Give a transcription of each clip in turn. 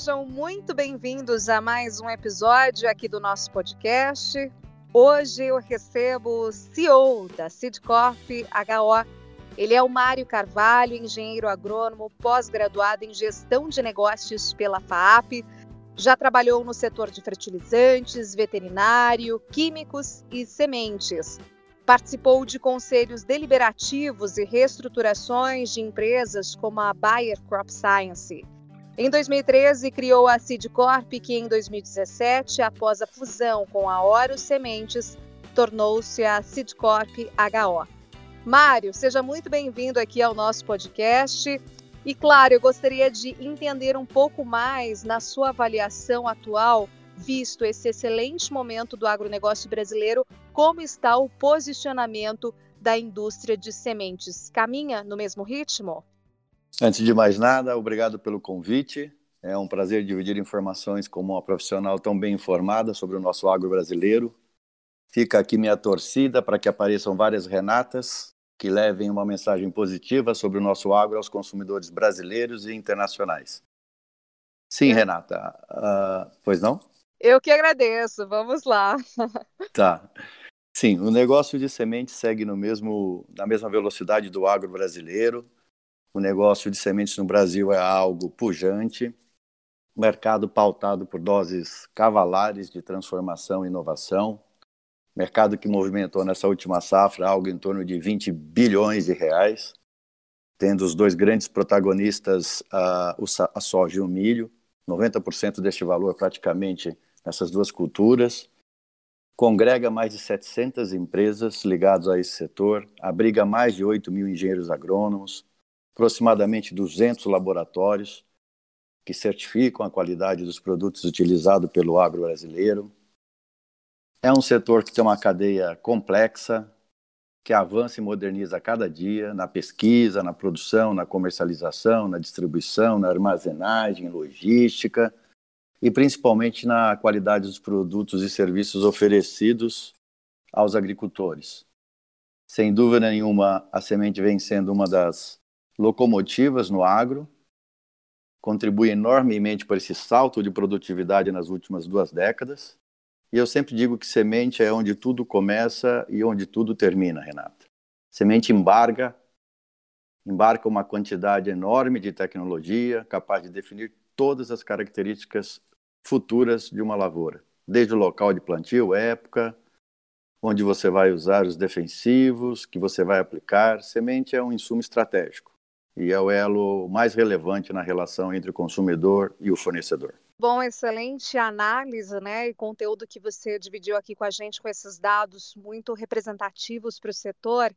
sejam muito bem-vindos a mais um episódio aqui do nosso podcast. Hoje eu recebo o CEO da Sidcorp HO. Ele é o Mário Carvalho, engenheiro agrônomo, pós-graduado em gestão de negócios pela FAAP. Já trabalhou no setor de fertilizantes, veterinário, químicos e sementes. Participou de conselhos deliberativos e reestruturações de empresas como a Bayer Crop Science. Em 2013, criou a Sidcorp, que em 2017, após a fusão com a Oro Sementes, tornou-se a Sidcorp HO. Mário, seja muito bem-vindo aqui ao nosso podcast. E claro, eu gostaria de entender um pouco mais na sua avaliação atual visto esse excelente momento do agronegócio brasileiro, como está o posicionamento da indústria de sementes? Caminha no mesmo ritmo? Antes de mais nada, obrigado pelo convite. É um prazer dividir informações com uma profissional tão bem informada sobre o nosso agro brasileiro. Fica aqui minha torcida para que apareçam várias Renatas que levem uma mensagem positiva sobre o nosso agro aos consumidores brasileiros e internacionais. Sim, Renata. Uh, pois não? Eu que agradeço, vamos lá. Tá. Sim, o negócio de sementes segue no mesmo, na mesma velocidade do agro brasileiro. O negócio de sementes no Brasil é algo pujante, mercado pautado por doses cavalares de transformação e inovação, mercado que movimentou nessa última safra algo em torno de 20 bilhões de reais, tendo os dois grandes protagonistas a, a soja e o milho, 90% deste valor praticamente nessas duas culturas, congrega mais de 700 empresas ligadas a esse setor, abriga mais de 8 mil engenheiros agrônomos, aproximadamente 200 laboratórios que certificam a qualidade dos produtos utilizados pelo agro brasileiro. É um setor que tem uma cadeia complexa, que avança e moderniza cada dia na pesquisa, na produção, na comercialização, na distribuição, na armazenagem, logística e principalmente na qualidade dos produtos e serviços oferecidos aos agricultores. Sem dúvida nenhuma, a semente vem sendo uma das locomotivas no agro, contribui enormemente para esse salto de produtividade nas últimas duas décadas. E eu sempre digo que semente é onde tudo começa e onde tudo termina, Renata. Semente embarga, embarca uma quantidade enorme de tecnologia capaz de definir todas as características futuras de uma lavoura, desde o local de plantio, época, onde você vai usar os defensivos, que você vai aplicar. Semente é um insumo estratégico e é o elo mais relevante na relação entre o consumidor e o fornecedor. Bom, excelente análise, né, e conteúdo que você dividiu aqui com a gente com esses dados muito representativos para o setor.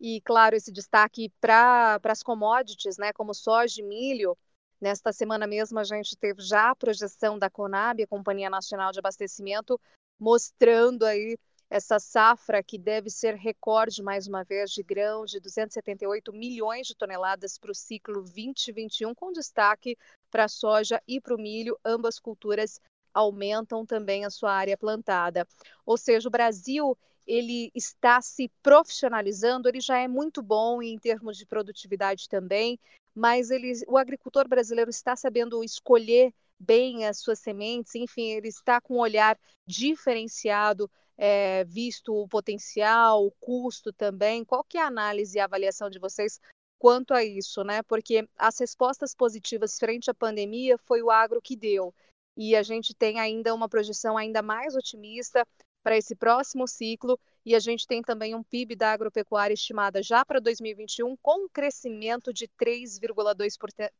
E, claro, esse destaque para as commodities, né, como soja e milho, Nesta semana mesmo, a gente teve já a projeção da Conab, a Companhia Nacional de Abastecimento, mostrando aí essa safra que deve ser recorde mais uma vez de grão de 278 milhões de toneladas para o ciclo 2021, com destaque para a soja e para o milho, ambas culturas aumentam também a sua área plantada. Ou seja, o Brasil ele está se profissionalizando, ele já é muito bom em termos de produtividade também, mas ele, o agricultor brasileiro está sabendo escolher bem as suas sementes, enfim, ele está com um olhar diferenciado, é, visto o potencial, o custo também. Qual que é a análise e a avaliação de vocês quanto a isso, né? Porque as respostas positivas frente à pandemia foi o agro que deu. E a gente tem ainda uma projeção ainda mais otimista para esse próximo ciclo e a gente tem também um PIB da agropecuária estimada já para 2021 com um crescimento de 3,2%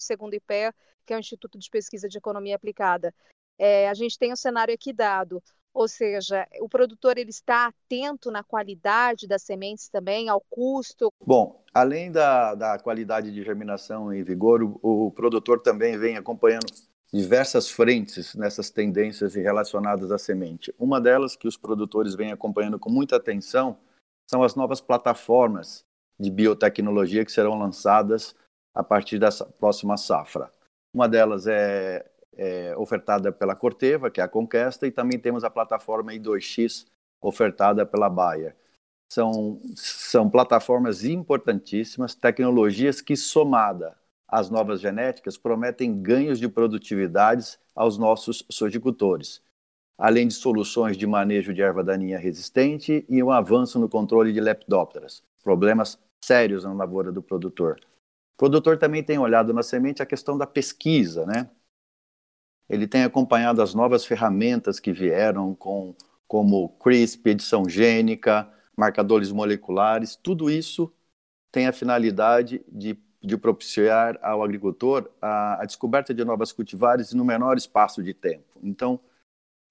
segundo o IPEA, que é o Instituto de Pesquisa de Economia Aplicada. É, a gente tem o cenário aqui dado, ou seja, o produtor ele está atento na qualidade das sementes também, ao custo. Bom, além da, da qualidade de germinação em vigor, o, o produtor também vem acompanhando diversas frentes nessas tendências relacionadas à semente. Uma delas que os produtores vêm acompanhando com muita atenção são as novas plataformas de biotecnologia que serão lançadas a partir dessa próxima safra. Uma delas é, é ofertada pela Corteva, que é a Conquesta, e também temos a plataforma I2X, ofertada pela Bayer. São, são plataformas importantíssimas, tecnologias que, somada as novas genéticas prometem ganhos de produtividades aos nossos sojicultores, além de soluções de manejo de erva daninha resistente e um avanço no controle de lepidópteras, problemas sérios na lavoura do produtor. O produtor também tem olhado na semente a questão da pesquisa, né? Ele tem acompanhado as novas ferramentas que vieram com como CRISP, edição gênica, marcadores moleculares, tudo isso tem a finalidade de, de propiciar ao agricultor a, a, descoberta de novas cultivares no menor espaço de tempo. Então,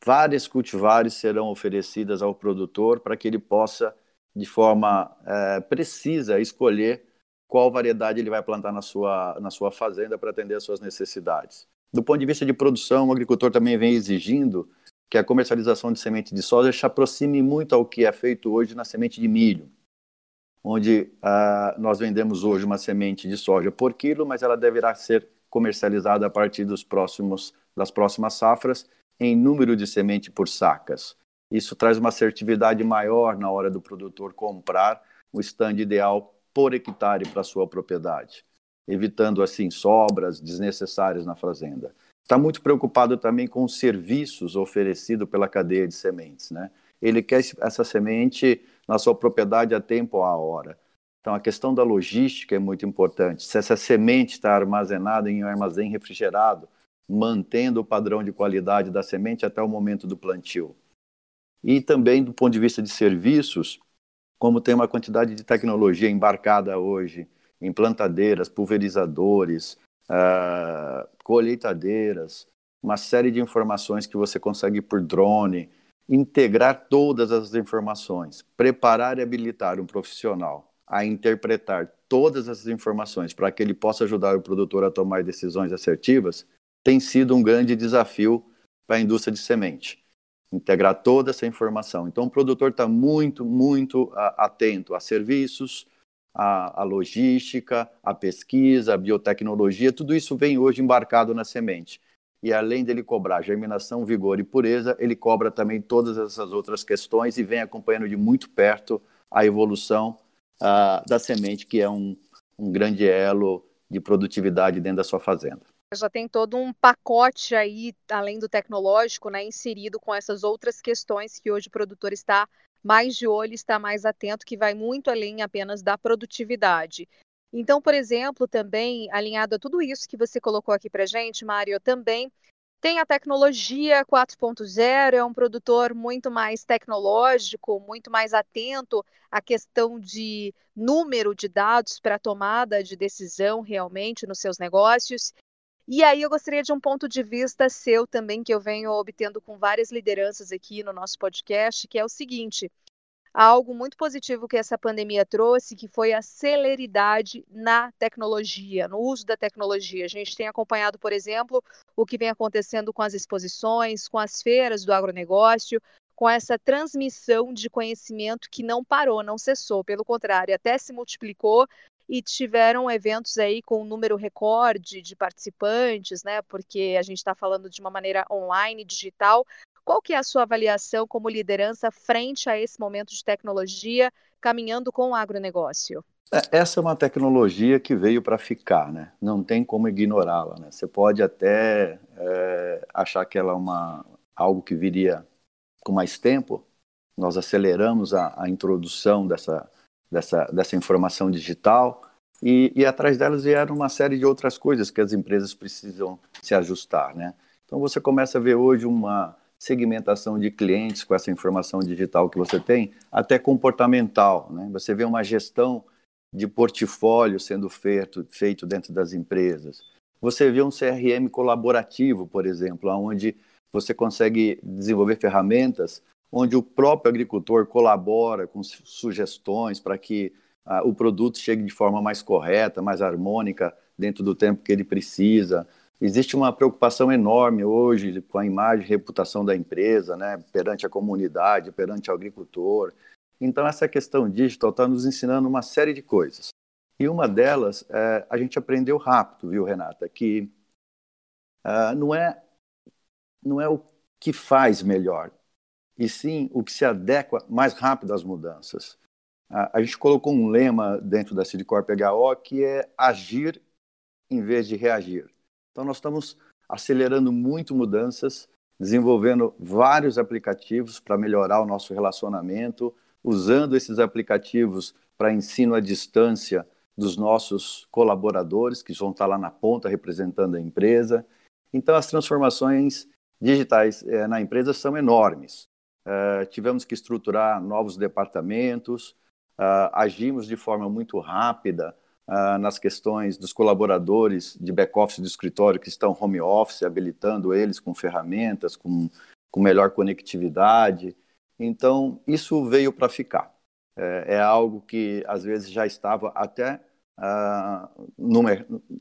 várias cultivares serão oferecidas ao produtor para que ele possa, de forma é, precisa, escolher qual variedade ele vai plantar na sua, na sua fazenda para atender às suas necessidades. Do ponto de vista de produção, o agricultor também vem exigindo que a comercialização de semente de soja se aproxime muito ao que é feito hoje na semente de milho, onde uh, nós vendemos hoje uma semente de soja por quilo, mas ela deverá ser comercializada a partir dos próximos, das próximas safras em número de semente por sacas. Isso traz uma assertividade maior na hora do produtor comprar o stand ideal por hectare para sua propriedade, evitando assim sobras desnecessárias na fazenda está muito preocupado também com os serviços oferecidos pela cadeia de sementes. Né? Ele quer essa semente na sua propriedade a tempo ou a hora. Então, a questão da logística é muito importante. Se essa semente está armazenada em um armazém refrigerado, mantendo o padrão de qualidade da semente até o momento do plantio. E também, do ponto de vista de serviços, como tem uma quantidade de tecnologia embarcada hoje em plantadeiras, pulverizadores, uh, colheitadeiras, uma série de informações que você consegue por drone, integrar todas as informações, preparar e habilitar um profissional a interpretar todas essas informações para que ele possa ajudar o produtor a tomar decisões assertivas, tem sido um grande desafio para a indústria de semente. Integrar toda essa informação. Então, o produtor está muito, muito atento a serviços, a, a logística, a pesquisa, a biotecnologia, tudo isso vem hoje embarcado na semente. E além dele cobrar germinação, vigor e pureza, ele cobra também todas essas outras questões e vem acompanhando de muito perto a evolução uh, da semente, que é um, um grande elo de produtividade dentro da sua fazenda já tem todo um pacote aí, além do tecnológico, né, inserido com essas outras questões que hoje o produtor está mais de olho, está mais atento, que vai muito além apenas da produtividade. Então, por exemplo, também alinhado a tudo isso que você colocou aqui para gente, Mário, também tem a tecnologia 4.0, é um produtor muito mais tecnológico, muito mais atento à questão de número de dados para tomada de decisão realmente nos seus negócios. E aí eu gostaria de um ponto de vista seu também, que eu venho obtendo com várias lideranças aqui no nosso podcast, que é o seguinte: algo muito positivo que essa pandemia trouxe, que foi a celeridade na tecnologia, no uso da tecnologia. A gente tem acompanhado, por exemplo, o que vem acontecendo com as exposições, com as feiras do agronegócio, com essa transmissão de conhecimento que não parou, não cessou, pelo contrário, até se multiplicou e tiveram eventos aí com um número recorde de participantes, né? Porque a gente está falando de uma maneira online, digital. Qual que é a sua avaliação como liderança frente a esse momento de tecnologia caminhando com o agronegócio? É, essa é uma tecnologia que veio para ficar, né? Não tem como ignorá-la, né? Você pode até é, achar que ela é uma, algo que viria com mais tempo. Nós aceleramos a, a introdução dessa dessa, dessa informação digital, e, e atrás delas vieram uma série de outras coisas que as empresas precisam se ajustar. Né? Então você começa a ver hoje uma segmentação de clientes com essa informação digital que você tem, até comportamental. Né? Você vê uma gestão de portfólio sendo feito, feito dentro das empresas. Você vê um CRM colaborativo, por exemplo, onde você consegue desenvolver ferramentas onde o próprio agricultor colabora com sugestões para que ah, o produto chegue de forma mais correta, mais harmônica, dentro do tempo que ele precisa. Existe uma preocupação enorme hoje com a imagem e reputação da empresa, né, perante a comunidade, perante o agricultor. Então, essa questão digital está nos ensinando uma série de coisas. E uma delas, é, a gente aprendeu rápido, viu, Renata, que uh, não, é, não é o que faz melhor, e sim o que se adequa mais rápido às mudanças. A, gente colocou um lema dentro da Citicorp HO que é agir em vez de reagir. Então, nós estamos acelerando muito mudanças, desenvolvendo vários aplicativos para melhorar o nosso relacionamento, usando esses aplicativos para ensino à distância dos nossos colaboradores, que vão estar lá na ponta representando a empresa. Então, as transformações digitais eh, na empresa são enormes. Uh, tivemos que estruturar novos departamentos, uh, agimos de forma muito rápida uh, nas questões dos colaboradores de back-office do escritório que estão home office, habilitando eles com ferramentas, com, com melhor conectividade. Então, isso veio para ficar. É, é, algo que às vezes já estava até no,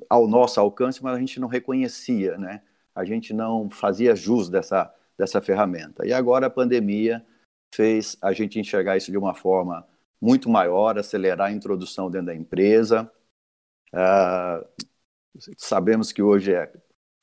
ao nosso alcance, mas a gente não reconhecia, né? A gente não fazia jus dessa dessa ferramenta. E agora a pandemia fez a gente enxergar isso de uma forma muito maior, acelerar a introdução dentro da empresa. Uh, sabemos que hoje é,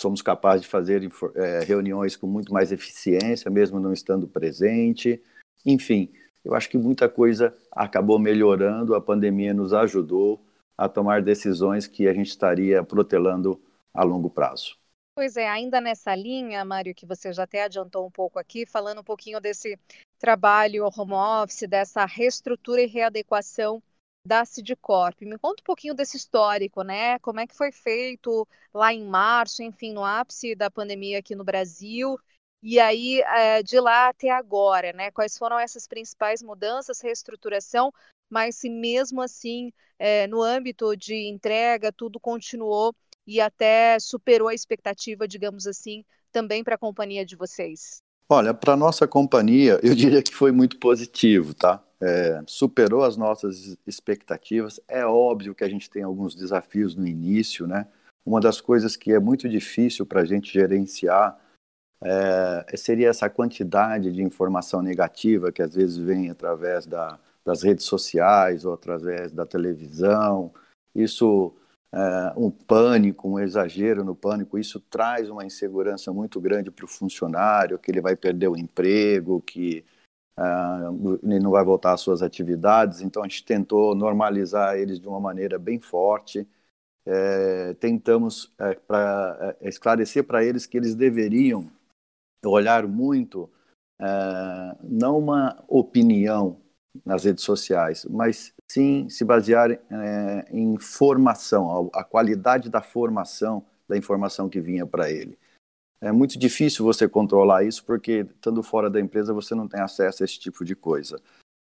somos capazes de fazer é, reuniões com muito mais eficiência, mesmo não estando presente. Enfim, eu acho que muita coisa acabou melhorando, a pandemia nos ajudou a tomar decisões que a gente estaria protelando a longo prazo. Pois é, ainda nessa linha, Mário, que você já até adiantou um pouco aqui, falando um pouquinho desse trabalho home office, dessa reestrutura e readequação da Sidcorp. Me conta um pouquinho desse histórico, né? Como é que foi feito lá em março, enfim, no ápice da pandemia aqui no Brasil, e aí é, de lá até agora, né? Quais foram essas principais mudanças, reestruturação, mas se mesmo assim, é, no âmbito de entrega, tudo continuou e até superou a expectativa, digamos assim, também para a companhia de vocês? Olha, para nossa companhia, eu diria que foi muito positivo, tá? É, superou as nossas expectativas. É óbvio que a gente tem alguns desafios no início, né? Uma das coisas que é muito difícil para a gente gerenciar é, seria essa quantidade de informação negativa que às vezes vem através da, das redes sociais ou através da televisão. Isso é, um pânico, um exagero no pânico, isso traz uma insegurança muito grande para o funcionário, que ele vai perder o emprego, que uh, ele não vai voltar às suas atividades. Então, a gente tentou normalizar eles de uma maneira bem forte. É, tentamos é, pra, é, esclarecer para eles que eles deveriam olhar muito, é, não uma opinião nas redes sociais, mas sim se basear é, em formação, a, a, qualidade da formação da informação que vinha para ele. É muito difícil você controlar isso porque, estando fora da empresa, você não tem acesso a esse tipo de coisa.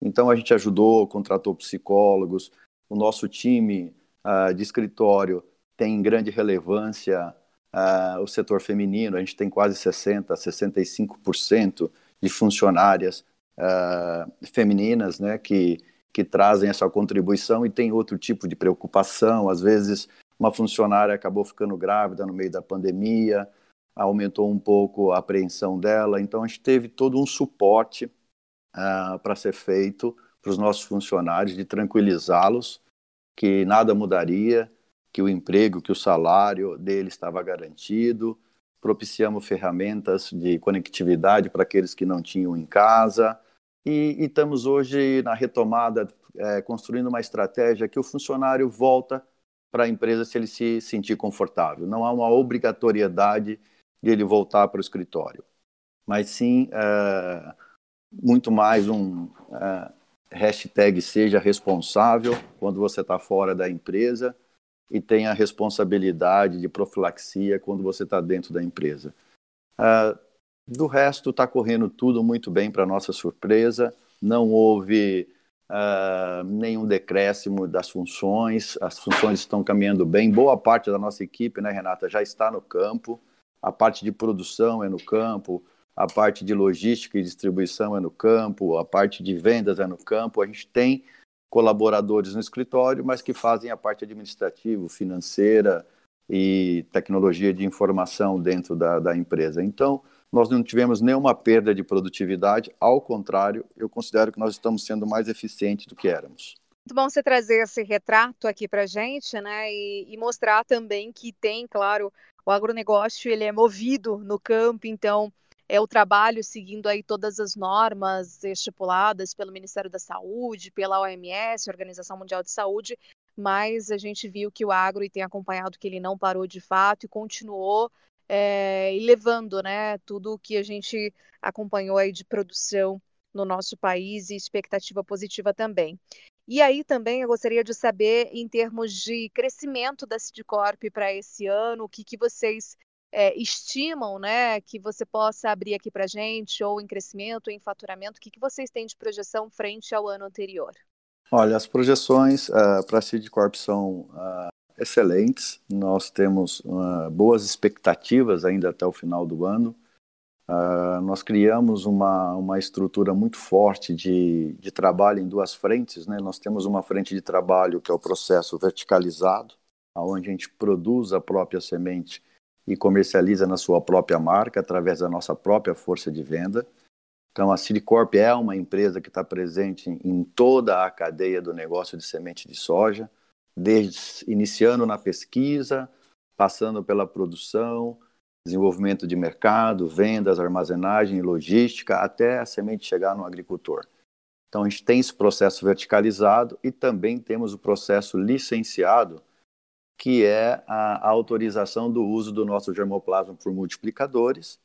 Então, a gente ajudou, contratou psicólogos, o nosso time uh, de escritório tem grande relevância uh, o setor feminino, a gente tem quase 60%, 65% de funcionárias uh, femininas né, que que trazem essa contribuição e tem outro tipo de preocupação. Às vezes, uma funcionária acabou ficando grávida no meio da pandemia, aumentou um pouco a apreensão dela. Então, a gente teve todo um suporte uh, para ser feito para os nossos funcionários, de tranquilizá-los que nada mudaria, que o emprego, que o salário dele estava garantido. Propiciamos ferramentas de conectividade para aqueles que não tinham em casa e, e estamos hoje na retomada, é, construindo uma estratégia que o funcionário volta para a empresa se ele se sentir confortável. Não há uma obrigatoriedade de ele voltar para o escritório, mas sim é, muito mais um é, hashtag seja responsável quando você está fora da empresa e tenha responsabilidade de profilaxia quando você está dentro da empresa. Uh, do resto, está correndo tudo muito bem para nossa surpresa. Não houve uh, nenhum decréscimo das funções. As funções estão caminhando bem. Boa parte da nossa equipe, né, Renata, já está no campo. A parte de produção é no campo. A parte de logística e distribuição é no campo. A parte de vendas é no campo. A gente tem colaboradores no escritório, mas que fazem a parte administrativa, financeira e tecnologia de informação dentro da, da empresa. Então, nós não tivemos nenhuma perda de produtividade, ao contrário, eu considero que nós estamos sendo mais eficientes do que éramos. Muito bom você trazer esse retrato aqui para gente, né, e, e, mostrar também que tem, claro, o agronegócio ele é movido no campo, então é o trabalho seguindo aí todas as normas estipuladas pelo Ministério da Saúde, pela OMS, Organização Mundial de Saúde, mas a gente viu que o agro e tem acompanhado que ele não parou de fato e continuou é, levando né, tudo o que a gente acompanhou aí de produção no nosso país e expectativa positiva também. E aí também eu gostaria de saber, em termos de crescimento da Sidcorp para esse ano, o que, que vocês é, estimam né, que você possa abrir aqui para a gente, ou em crescimento, ou em faturamento, o que, que vocês têm de projeção frente ao ano anterior? Olha, as projeções uh, para a Sidcorp são uh, excelentes, nós temos uh, boas expectativas ainda até o final do ano. Uh, nós criamos uma, uma estrutura muito forte de, de trabalho em duas frentes. Né? Nós temos uma frente de trabalho que é o processo verticalizado, onde a gente produz a própria semente e comercializa na sua própria marca através da nossa própria força de venda. Então, a Silicorp é uma empresa que está presente em toda a cadeia do negócio de semente de soja, desde iniciando na pesquisa, passando pela produção, desenvolvimento de mercado, vendas, armazenagem logística, até a semente chegar no agricultor. Então, a gente tem esse processo verticalizado e também temos o processo licenciado, que é a autorização do uso do nosso germoplasma por multiplicadores,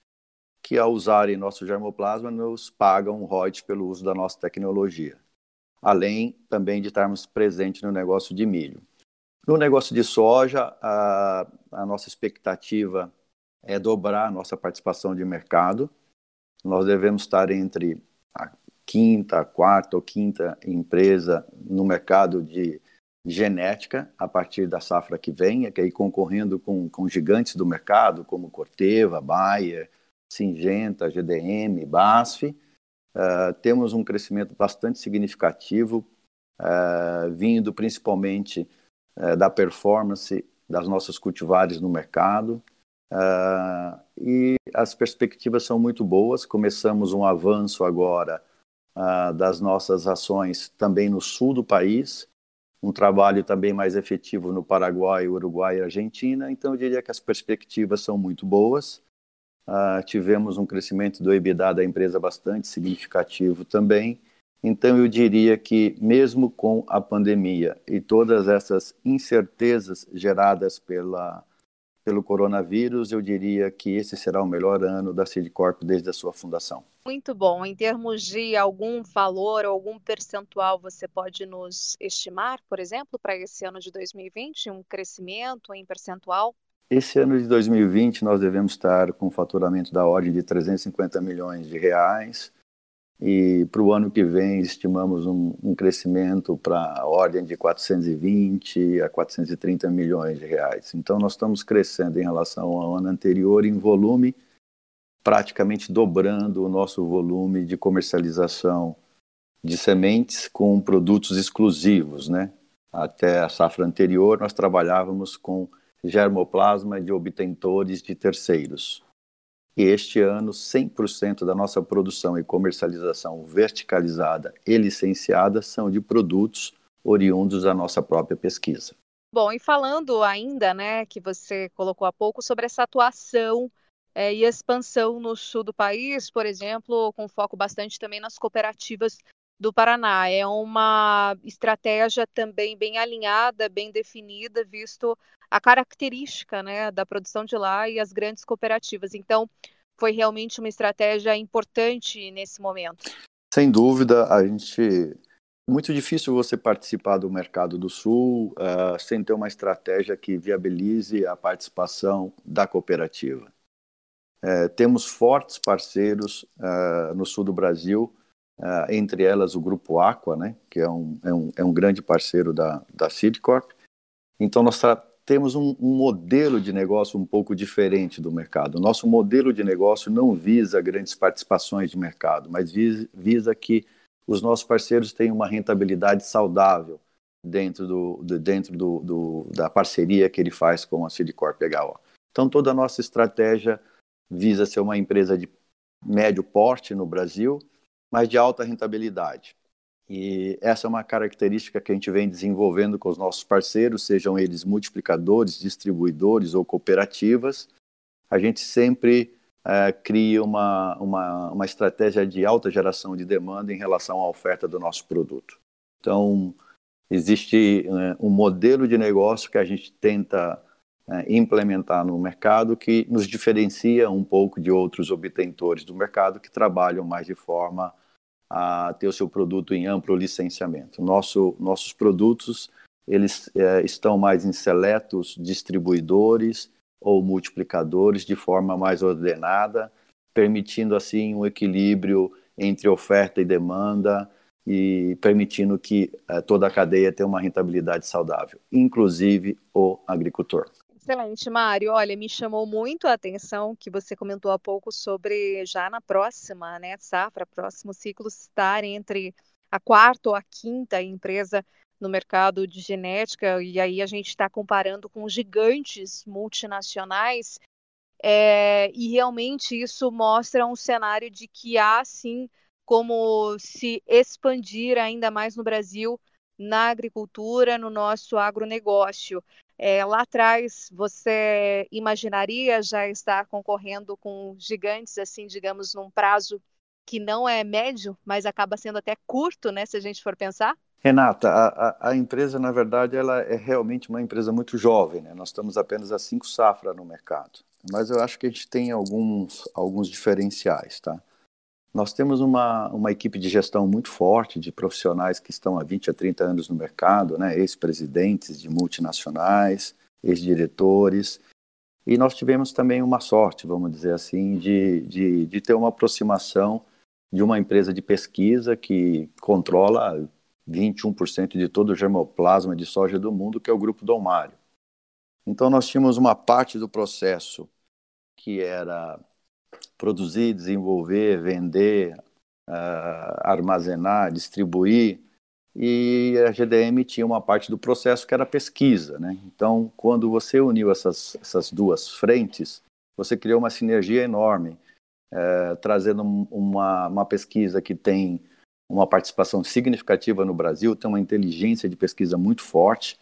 que ao usarem nosso germoplasma nos pagam royalties pelo uso da nossa tecnologia. Além também de estarmos presentes no negócio de milho. No negócio de soja, a, a nossa expectativa é dobrar a nossa participação de mercado. Nós devemos estar entre a quinta, a quarta ou quinta empresa no mercado de genética a partir da safra que vem, que aí concorrendo com, com gigantes do mercado, como Corteva, Bayer, Singenta, GDM, BASF. Uh, temos um crescimento bastante significativo, uh, vindo principalmente uh, da performance das nossas cultivares no mercado, e as perspectivas são muito boas. Começamos um avanço agora das nossas ações também no sul do país, um trabalho também mais efetivo no Paraguai, Uruguai e Argentina. Então, eu diria que as perspectivas são muito boas. Uh, tivemos um crescimento do EBITDA da empresa bastante significativo também. Então, eu diria que, mesmo com a pandemia e todas essas incertezas geradas pela pelo coronavírus, eu diria que esse será o melhor ano da Sidcorp desde a sua fundação. Muito bom. Em termos de algum valor ou algum percentual, você pode nos estimar, por exemplo, para esse ano de 2020, um crescimento em percentual? Esse ano de 2020 nós devemos estar com faturamento da ordem de 350 milhões de reais, e para o ano que vem estimamos um, um crescimento para a ordem de 420 a 430 milhões de reais. Então nós estamos crescendo em relação ao ano anterior em volume, praticamente dobrando o nosso volume de comercialização de sementes com produtos exclusivos, né? Até a safra anterior nós trabalhávamos com germoplasma de obtentores de terceiros. E este ano, 100% da nossa produção e comercialização verticalizada e licenciada são de produtos oriundos da nossa própria pesquisa. Bom, e falando ainda, né, que você colocou há pouco sobre essa atuação é, e expansão no sul do país, por exemplo, com foco bastante também nas cooperativas do Paraná. É uma estratégia também bem alinhada, bem definida, visto a característica né, da produção de lá e as grandes cooperativas. Então, foi realmente uma estratégia importante nesse momento. Sem dúvida, a gente muito difícil você participar do mercado do Sul uh, sem ter uma estratégia que viabilize a participação da cooperativa. Uh, temos fortes parceiros uh, no sul do Brasil, entre elas o Grupo Aqua, né, que é um, é um, é um grande parceiro da, da Sidcorp. Então, nós temos um, um, modelo de negócio um pouco diferente do mercado. O nosso modelo de negócio não visa grandes participações de mercado, mas visa, visa que os nossos parceiros tenham uma rentabilidade saudável dentro, do, do dentro do, do, da parceria que ele faz com a Citicorp HO. Então, toda a nossa estratégia visa ser uma empresa de médio porte no Brasil, mas de alta rentabilidade. E essa é uma característica que a gente vem desenvolvendo com os nossos parceiros, sejam eles multiplicadores, distribuidores ou cooperativas. A gente sempre é, cria uma, uma, uma estratégia de alta geração de demanda em relação à oferta do nosso produto. Então, existe né, um modelo de negócio que a gente tenta né, implementar no mercado que nos diferencia um pouco de outros obtentores do mercado que trabalham mais de forma a ter o seu produto em amplo licenciamento. Nosso, nossos produtos eles é, estão mais em seletos distribuidores ou multiplicadores de forma mais ordenada, permitindo assim um equilíbrio entre oferta e demanda e permitindo que é, toda a cadeia tenha uma rentabilidade saudável, inclusive o agricultor. Excelente, Mário. Olha, me chamou muito a atenção que você comentou há pouco sobre já na próxima, né, safra, próximo ciclo estar entre a quarta ou a quinta empresa no mercado de genética, e aí a gente está comparando com gigantes multinacionais, é, e realmente isso mostra um cenário de que há sim como se expandir ainda mais no Brasil na agricultura, no nosso agronegócio. É, lá atrás, você imaginaria já estar concorrendo com gigantes, assim, digamos, num prazo que não é médio, mas acaba sendo até curto, né, se a gente for pensar? Renata, a, a, empresa, na verdade, ela é realmente uma empresa muito jovem, né? Nós estamos apenas a cinco safras no mercado. Mas eu acho que a gente tem alguns, alguns diferenciais, tá? Nós temos uma, uma equipe de gestão muito forte, de profissionais que estão há 20 a 30 anos no mercado, né? ex-presidentes de multinacionais, ex-diretores. E nós tivemos também uma sorte, vamos dizer assim, de, de, de ter uma aproximação de uma empresa de pesquisa que controla 21% de todo o germoplasma de soja do mundo, que é o Grupo Dom Mário. Então, nós tínhamos uma parte do processo que era produzir, desenvolver, vender, uh, armazenar, distribuir, e a GDM tinha uma parte do processo que era pesquisa. Né? Então, quando você uniu essas, essas duas frentes, você criou uma sinergia enorme, uh, trazendo uma, uma pesquisa que tem uma participação significativa no Brasil, tem uma inteligência de pesquisa muito forte,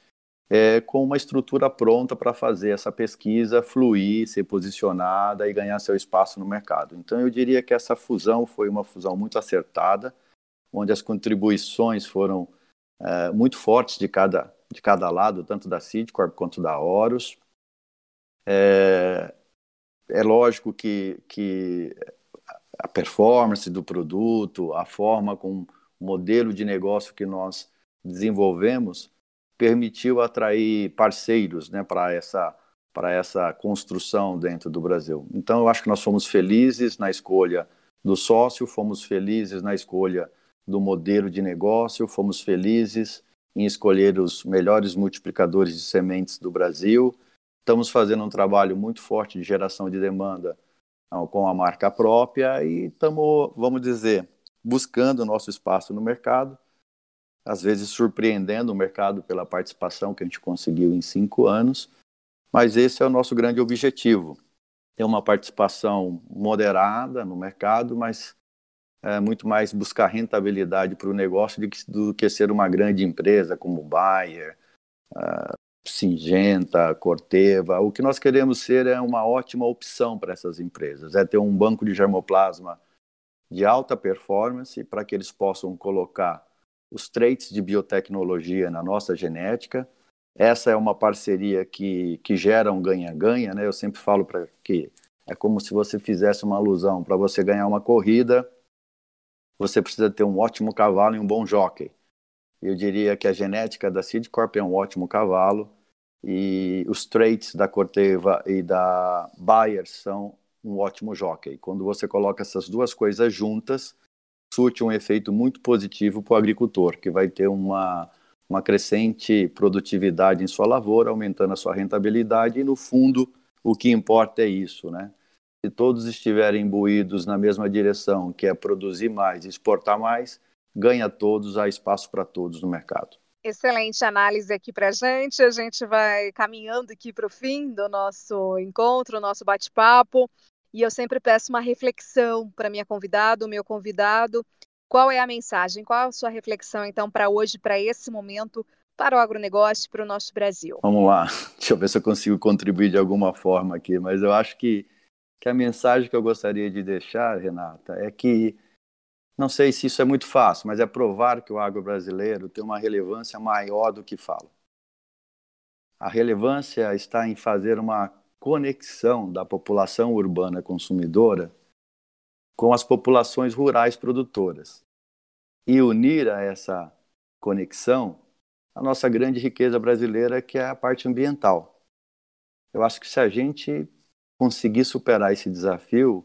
é, com uma estrutura pronta para fazer essa pesquisa fluir, ser posicionada e ganhar seu espaço no mercado. Então, eu diria que essa fusão foi uma fusão muito acertada, onde as contribuições foram é, muito fortes de cada, de cada lado, tanto da Sidcorp quanto da Horus. É, é lógico que, que a performance do produto, a forma com o modelo de negócio que nós desenvolvemos, permitiu atrair parceiros né, para essa, para essa construção dentro do Brasil. Então, eu acho que nós fomos felizes na escolha do sócio, fomos felizes na escolha do modelo de negócio, fomos felizes em escolher os melhores multiplicadores de sementes do Brasil. Estamos fazendo um trabalho muito forte de geração de demanda com a marca própria e estamos, vamos dizer, buscando o nosso espaço no mercado às vezes surpreendendo o mercado pela participação que a gente conseguiu em cinco anos, mas esse é o nosso grande objetivo. Ter uma participação moderada no mercado, mas é muito mais buscar rentabilidade para o negócio do que, do que, ser uma grande empresa como Bayer, uh, Singenta, Corteva. O que nós queremos ser é uma ótima opção para essas empresas, é ter um banco de germoplasma de alta performance para que eles possam colocar os traits de biotecnologia na nossa genética. Essa é uma parceria que, que gera um ganha-ganha, né? Eu sempre falo para que é como se você fizesse uma alusão para você ganhar uma corrida, você precisa ter um ótimo cavalo e um bom jockey. Eu diria que a genética da Seedcorp é um ótimo cavalo e os traits da Corteva e da Bayer são um ótimo jockey. Quando você coloca essas duas coisas juntas, surte um efeito muito positivo para o agricultor, que vai ter uma, uma crescente produtividade em sua lavoura, aumentando a sua rentabilidade, e no fundo o que importa é isso, né? Se todos estiverem imbuídos na mesma direção, que é produzir mais exportar mais, ganha todos, há espaço para todos no mercado. Excelente análise aqui para a gente. A gente vai caminhando aqui para o fim do nosso encontro, nosso bate-papo. E eu sempre peço uma reflexão para minha convidada, o meu convidado. Qual é a mensagem? Qual a sua reflexão, então, para hoje, para esse momento, para o agronegócio, para o nosso Brasil? Vamos lá. Deixa eu ver se eu consigo contribuir de alguma forma aqui, mas eu acho que, que a mensagem que eu gostaria de deixar, Renata, é que Não sei se isso é muito fácil, mas é provar que o agro brasileiro tem uma relevância maior do que fala. A relevância está em fazer uma conexão da população urbana consumidora com as populações rurais produtoras e unir a essa conexão a nossa grande riqueza brasileira, que é a parte ambiental. Eu acho que se a gente conseguir superar esse desafio,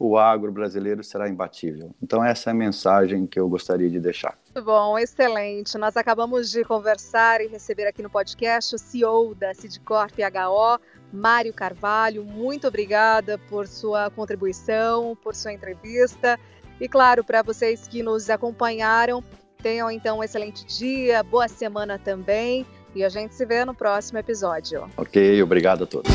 o agro brasileiro será imbatível. Então, essa é a mensagem que eu gostaria de deixar. Bom, excelente. Nós acabamos de conversar e receber aqui no podcast o CEO da Sidcorp HO, Mário Carvalho. Muito obrigada por sua contribuição, por sua entrevista. E, claro, para vocês que nos acompanharam, tenham então um excelente dia, boa semana também. E a gente se vê no próximo episódio. Ok, obrigado a todos.